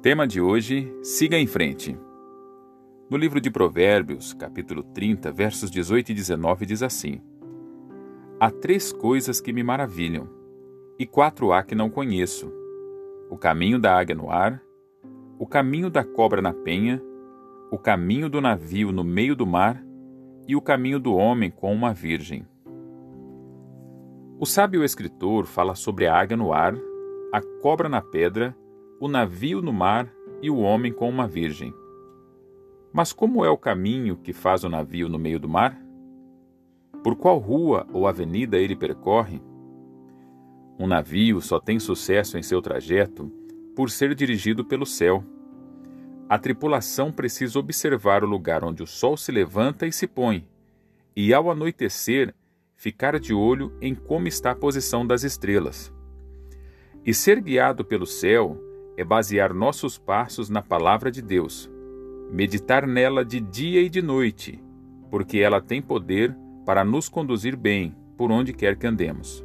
Tema de hoje: siga em frente. No livro de Provérbios, capítulo 30, versos 18 e 19, diz assim: Há três coisas que me maravilham, e quatro há que não conheço: o caminho da águia no ar, o caminho da cobra na penha, o caminho do navio no meio do mar e o caminho do homem com uma virgem. O sábio escritor fala sobre a águia no ar, a cobra na pedra, o navio no mar e o homem com uma virgem. Mas como é o caminho que faz o navio no meio do mar? Por qual rua ou avenida ele percorre? Um navio só tem sucesso em seu trajeto por ser dirigido pelo céu. A tripulação precisa observar o lugar onde o sol se levanta e se põe, e ao anoitecer, ficar de olho em como está a posição das estrelas. E ser guiado pelo céu é basear nossos passos na palavra de Deus, meditar nela de dia e de noite, porque ela tem poder para nos conduzir bem por onde quer que andemos.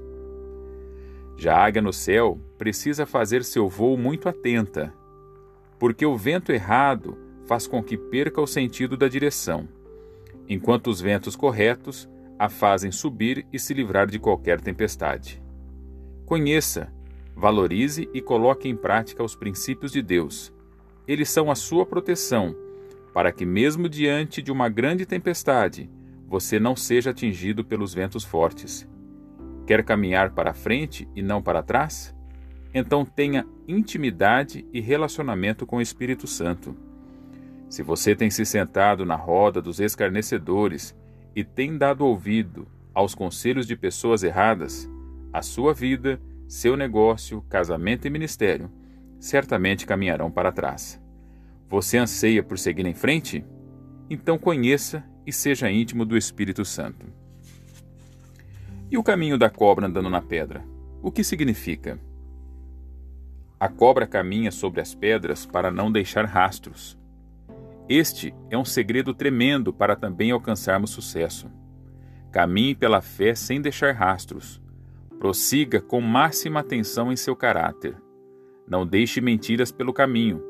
Já a águia no céu precisa fazer seu voo muito atenta, porque o vento errado faz com que perca o sentido da direção, enquanto os ventos corretos a fazem subir e se livrar de qualquer tempestade. Conheça, valorize e coloque em prática os princípios de Deus. Eles são a sua proteção, para que, mesmo diante de uma grande tempestade, você não seja atingido pelos ventos fortes. Quer caminhar para frente e não para trás? Então tenha intimidade e relacionamento com o Espírito Santo. Se você tem se sentado na roda dos escarnecedores e tem dado ouvido aos conselhos de pessoas erradas, a sua vida, seu negócio, casamento e ministério certamente caminharão para trás. Você anseia por seguir em frente? Então conheça e seja íntimo do Espírito Santo. E o caminho da cobra andando na pedra? O que significa? A cobra caminha sobre as pedras para não deixar rastros. Este é um segredo tremendo para também alcançarmos sucesso. Caminhe pela fé sem deixar rastros. Prossiga com máxima atenção em seu caráter. Não deixe mentiras pelo caminho,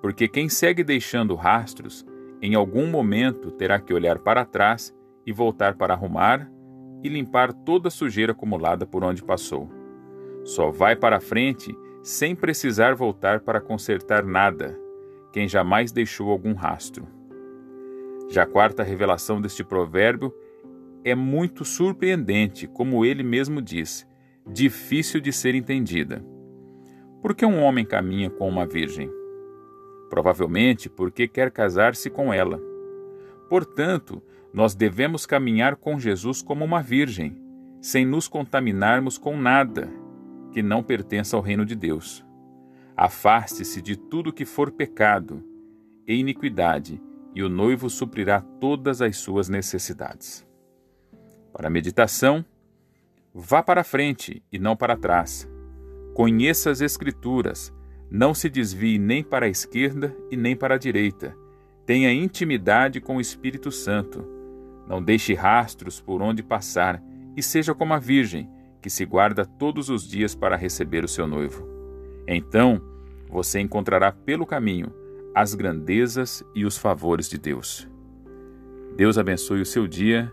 porque quem segue deixando rastros, em algum momento terá que olhar para trás e voltar para arrumar e limpar toda a sujeira acumulada por onde passou. Só vai para frente sem precisar voltar para consertar nada quem jamais deixou algum rastro. Já a quarta revelação deste provérbio é muito surpreendente, como ele mesmo diz, difícil de ser entendida. Por que um homem caminha com uma virgem? Provavelmente porque quer casar-se com ela. Portanto, nós devemos caminhar com Jesus como uma virgem, sem nos contaminarmos com nada que não pertença ao reino de Deus. Afaste-se de tudo que for pecado e iniquidade, e o noivo suprirá todas as suas necessidades. Para a meditação, vá para frente e não para trás. Conheça as Escrituras, não se desvie nem para a esquerda e nem para a direita. Tenha intimidade com o Espírito Santo. Não deixe rastros por onde passar e seja como a Virgem, que se guarda todos os dias para receber o seu noivo. Então, você encontrará pelo caminho as grandezas e os favores de Deus. Deus abençoe o seu dia,